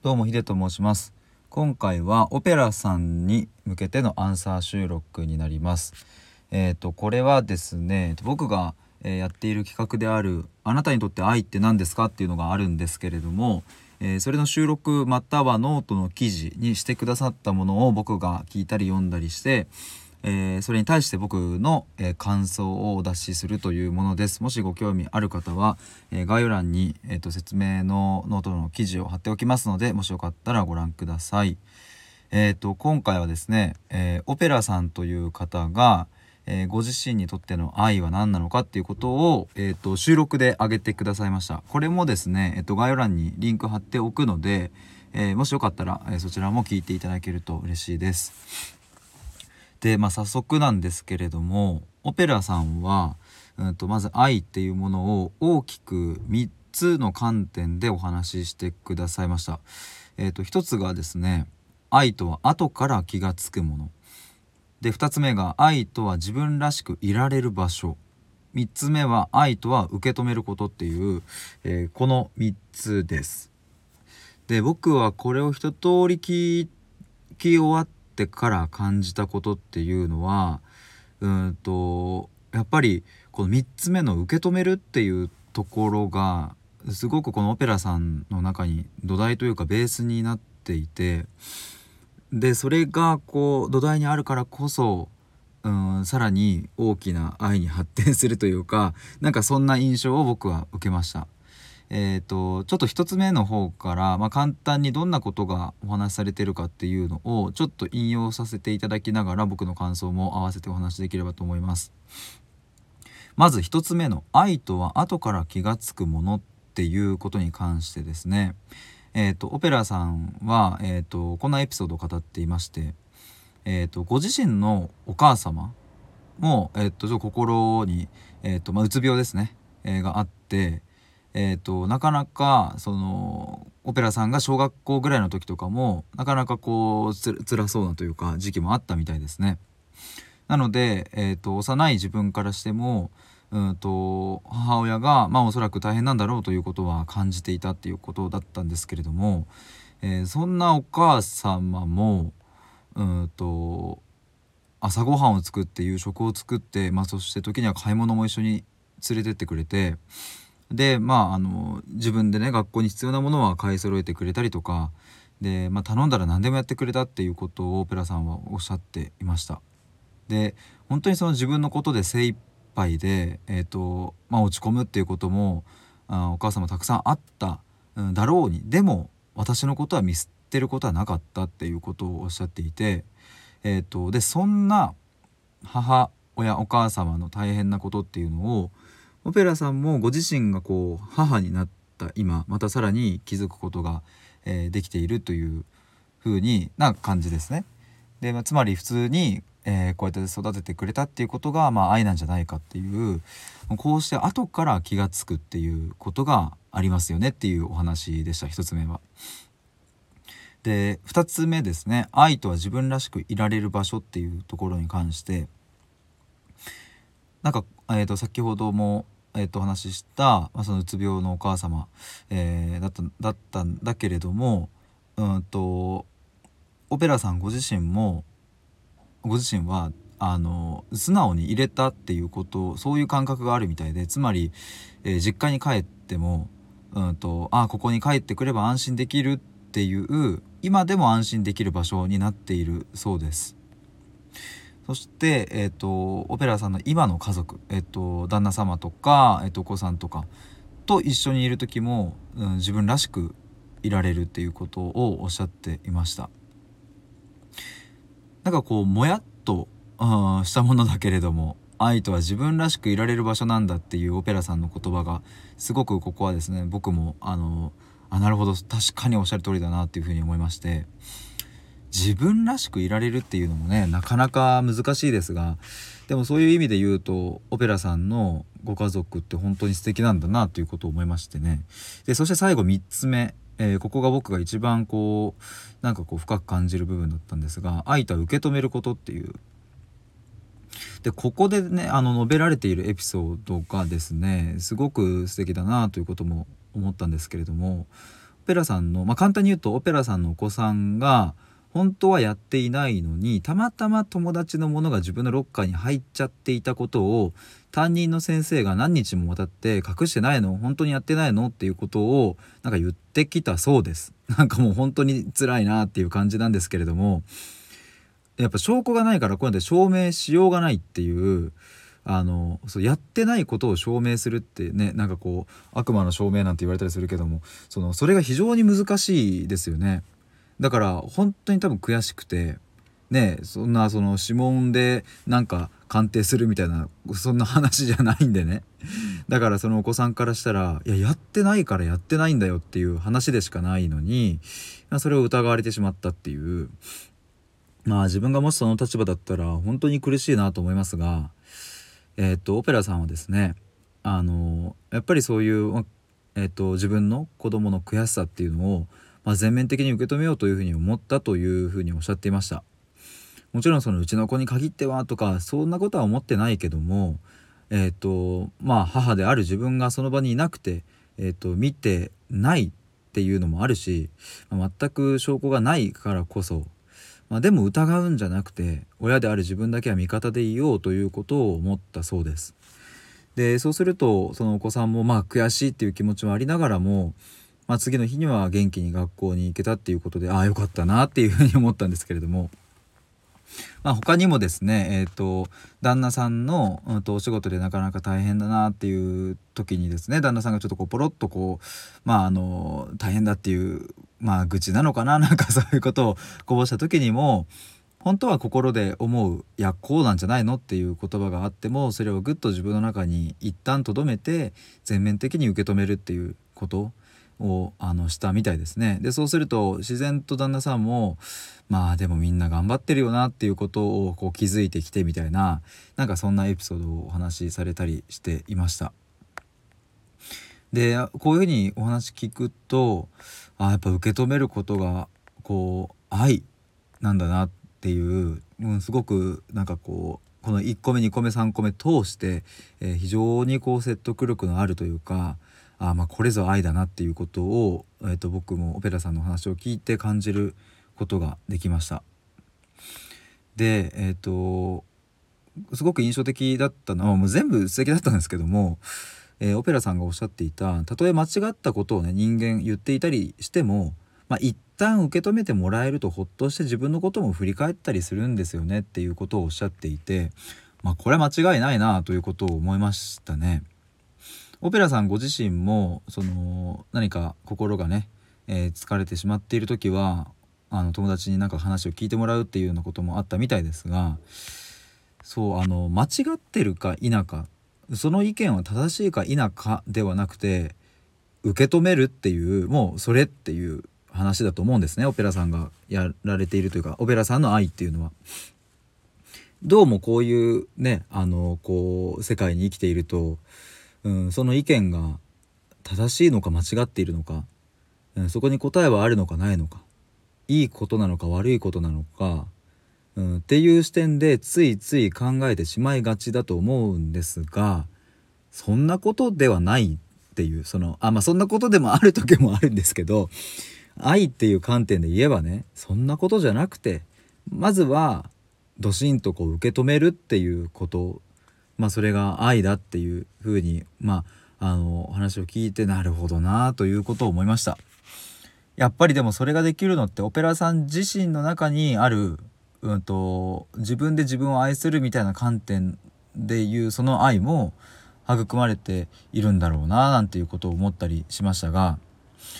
どうもヒデと申します。今回はオペラさんに向けてのアンサー収録になります。えっ、ー、とこれはですね僕が、やっている企画であるあなたにとって愛って何ですかっていうのがあるんですけれども、えー、それの収録またはノートの記事にしてくださったものを僕が聞いたり読んだりしてえー、それに対して僕の、えー、感想をお出しするというものです。もしご興味ある方は、えー、概要欄に、えーと、説明のノートの記事を貼っておきますので、もしよかったらご覧ください。えーと、今回はですね、えオペラさんという方が、えご自身にとっての愛は何なのかっていうことを、えーと、収録で上げてくださいました。これもですね、えー、と概要欄にリンク貼っておくので、えもしよかったら、えそちらも聞いていただけると嬉しいです。で、まあ、早速なんですけれどもオペラさんは、うんと、まず愛っていうものを大きく3つの観点でお話ししてくださいました。えーと、1つがですね愛とは後から気がつくもの。で2つ目が愛とは自分らしくいられる場所。3つ目は愛とは受け止めることっていう、えー、この3つです。で僕はこれを一通り聞き終わっってから感じたことっていうのはうんとやっぱりこの3つ目の受け止めるっていうところがすごくこのオペラさんの中に土台というかベースになっていてでそれがこう土台にあるからこそうんさらに大きな愛に発展するというかなんかそんな印象を僕は受けました。えーと、ちょっと1つ目の方から、まあ、簡単にどんなことがお話しされてるかっていうのをちょっと引用させていただきながら僕の感想も合わせてお話しできればと思います。まず1つ目の「愛とは後から気が付くもの」っていうことに関してですねえーと、オペラさんは、えーと、こんなエピソードを語っていまして、えーと、ご自身のお母様も、えー、とちょっと心に、えーとまあ、うつ病ですね、えー、があってえーと、なかなかそのオペラさんが小学校ぐらいの時とかもなかなかこうつ辛そうなというか時期もあったみたいですね。なので、えーと、幼い自分からしてもうんと母親がまあおそらく大変なんだろうということは感じていたっていうことだったんですけれども、えー、そんなお母様もうんと朝ごはんを作って夕食を作って、まあ、そして時には買い物も一緒に連れてってくれてでまああの自分でね学校に必要なものは買い揃えてくれたりとかで、まあ、頼んだら何でもやってくれたっていうことをオペラさんはおっしゃっていました。で本当にその自分のことで精一杯で、えーとまあ、落ち込むっていうこともあお母様たくさんあった、うん、だろうにでも私のことは見捨てることはなかったっていうことをおっしゃっていて、えーとでそんな母親お母様の大変なことっていうのをオペラさんもご自身がこう母になった今またさらに気づくことが、えー、できているという風にな感じですね。で、まあ、つまり普通に、えー、こうやって育ててくれたっていうことが、まあ、愛なんじゃないかっていうこうして後から気が付くっていうことがありますよねっていうお話でした1つ目は。で2つ目ですね愛とは自分らしくいられる場所っていうところに関してなんか、えー、と先ほどもえっと、お話しした、まあ、そのうつ病のお母様、えー、だっただったんだけれどもうんとオペラさんご自身もご自身はあの素直に入れたっていうことそういう感覚があるみたいでつまり、えー、実家に帰ってもうんとあここに帰ってくれば安心できるっていう今でも安心できる場所になっているそうです。そして、えーと、オペラさんの今の家族、えーと、旦那様とか、えーと、お子さんとかと一緒にいる時も、うん、自分らしくいられるっていうことをおっしゃっていました。なんかこうもやっと、うん、したものだけれども愛とは自分らしくいられる場所なんだっていうオペラさんの言葉がすごくここはですね僕もあのあなるほど確かにおっしゃる通りだなっていうふうに思いまして自分らしくいられるっていうのもねなかなか難しいですがでもそういう意味で言うとオペラさんのご家族って本当に素敵なんだなということを思いましてね。でそして最後3つ目、えー、ここが僕が一番こうなんかこう深く感じる部分だったんですが愛とは受け止めることっていう。でここでねあの述べられているエピソードがですねすごく素敵だなということも思ったんですけれどもオペラさんの、まあ、簡単に言うとオペラさんのお子さんが本当はやっていないのにたまたま友達のものが自分のロッカーに入っちゃっていたことを担任の先生が何日もわたって隠してないの本当にやってないのっていうことをなんか言ってきたそうです なんかもう本当に辛いなっていう感じなんですけれどもやっぱ証拠がないからこうやって証明しようがないっていうあのそうやってないことを証明するってねなんかこう悪魔の証明なんて言われたりするけどもそのそれが非常に難しいですよね。だから本当に多分悔しくてねそんなその指紋でなんか鑑定するみたいなそんな話じゃないんでね。だからそのお子さんからしたらいややってないからやってないんだよっていう話でしかないのにそれを疑われてしまったっていう。まあ自分がもしその立場だったら本当に苦しいなと思いますがえっ、とオペラさんはですねあのやっぱりそういう、えーと自分の子供の悔しさっていうのをまあ、全面的に受け止めようというふうに思ったというふうにおっしゃっていましたもちろんそのうちの子に限ってはとかそんなことは思ってないけどもえっ、ー、とまあ母である自分がその場にいなくて、えーと、見てないっていうのもあるし、まあ、全く証拠がないからこそ、まあ、でも疑うんじゃなくて親である自分だけは味方でいようということを思ったそうです。でそうするとそのお子さんもまあ悔しいっていう気持ちはありながらもまあ、次の日には元気に学校に行けたっていうことでああよかったなっていうふうに思ったんですけれども。まあ、他にもですね、えーと、旦那さんの、うん、とお仕事でなかなか大変だなっていう時にですね旦那さんがちょっとこうポロッとこうまああの大変だっていうまあ愚痴なのかな なんかそういうことをこぼした時にも本当は心で思ういやこうなんじゃないのっていう言葉があってもそれをぐっと自分の中に一旦とどめて全面的に受け止めるっていうことをあのしたみたいですね。でそうすると自然と旦那さんもまあでもみんな頑張ってるよなっていうことをこう気づいてきてみたいななんかそんなエピソードをお話しされたりしていました。でこういうふうにお話聞くとあやっぱ受け止めることがこう愛なんだなっていう、うん、すごくなんかこうこの1個目2個目3個目通して、えー、非常にこう説得力のあるというかあまあこれぞ愛だなっていうことを、えー、と僕もオペラさんの話を聞いて感じることができました。でえっ、ー、とすごく印象的だったのはもう全部素敵だったんですけども、えー、オペラさんがおっしゃっていたたとえ間違ったことをね人間言っていたりしても、まあ、一旦受け止めてもらえるとほっとして自分のことも振り返ったりするんですよねっていうことをおっしゃっていて、まあ、これは間違いないなということを思いましたね。オペラさんご自身もその何か心がね、えー、疲れてしまっている時はあの友達になんか話を聞いてもらうっていうようなこともあったみたいですがそうあの間違ってるか否かその意見は正しいか否かではなくて受け止めるっていうもうそれっていう話だと思うんですねオペラさんがやられているというかオペラさんの愛っていうのは。どうもこういうねあのこう世界に生きているとうん、その意見が正しいのか間違っているのか、うん、そこに答えはあるのかないのかいいことなのか悪いことなのか、うん、っていう視点でついつい考えてしまいがちだと思うんですがそんなことではないっていうそのあまあそんなことでもある時もあるんですけど愛っていう観点で言えばねそんなことじゃなくてまずはドシンとこう受け止めるっていうことまあ、それが愛だっていうふうに、まあ、あの話を聞いてなるほどなということを思いました。やっぱりでもそれができるのってオペラさん自身の中にある、うんと、自分で自分を愛するみたいな観点でいうその愛も育まれているんだろうななんていうことを思ったりしましたが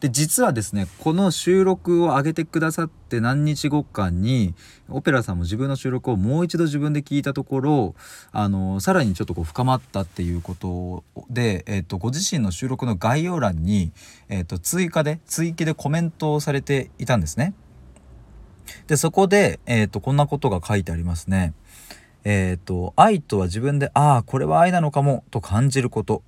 で実はですねこの収録を上げてくださって何日後かにオペラさんも自分の収録をもう一度自分で聞いたところあのさらにちょっとこう深まったっていうことで、えーと、ご自身の収録の概要欄に、えーと、追加で追記でコメントをされていたんですね。でそこで、えーと、こんなことが書いてありますね。えー、と愛とは自分でああこれは愛なのかもと感じること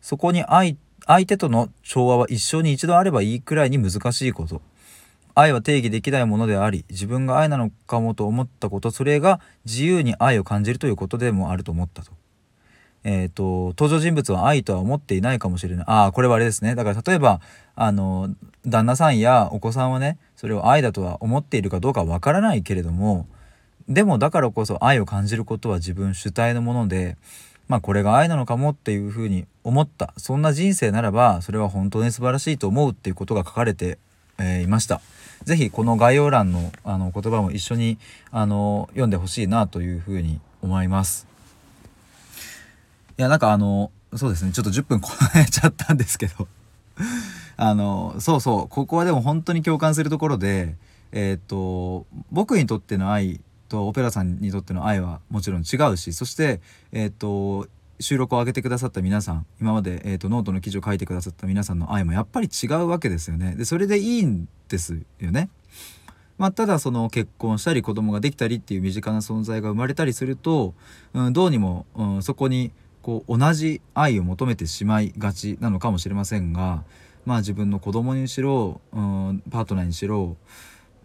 そこに愛相手との調和は一生に一度あればいいくらいに難しいこと。愛は定義できないものであり自分が愛なのかもと思ったことそれが自由に愛を感じるということでもあると思ったと。えーと、登場人物は愛とは思っていないかもしれない。ああこれはあれですね。だから例えばあの旦那さんやお子さんはねそれを愛だとは思っているかどうかわからないけれどもでもだからこそ愛を感じることは自分主体のものでまあこれが愛なのかもっていうふうに思ったそんな人生ならばそれは本当に素晴らしいと思うっていうことが書かれて、えー、いました。是非この概要欄のあの言葉も一緒にあの読んでほしいなというふうに思います。いやなんかあのそうですねちょっと10分超えちゃったんですけど あのそうそうここはでも本当に共感するところでえっ、と僕にとっての愛とオペラさんにとっての愛はもちろん違うしそしてえっ、と収録を上げてくださった皆さん今まで、えーと、ノートの記事を書いてくださった皆さんの愛もやっぱり違うわけですよね。でそれでいいんですよね。まあ、ただその結婚したり子供ができたりっていう身近な存在が生まれたりすると、うん、どうにも、うん、そこにこう同じ愛を求めてしまいがちなのかもしれませんが、まあ、自分の子供にしろ、うん、パートナーにしろ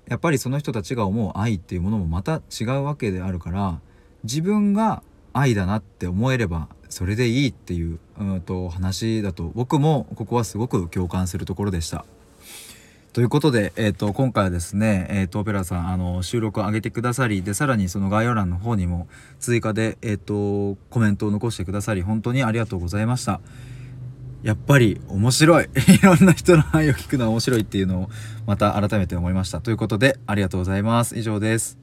やっぱりその人たちが思う愛っていうものもまた違うわけであるから自分が愛だなって思えればそれでいいっていう、うん、と話だと僕もここはすごく共感するところでした。ということで、えーと、今回はですね、えーと、オペラさんあの収録を上げてくださりでさらにその概要欄の方にも追加で、えーと、コメントを残してくださり本当にありがとうございました。やっぱり面白い いろんな人の愛を聞くのは面白いっていうのをまた改めて思いました。ということでありがとうございます。以上です。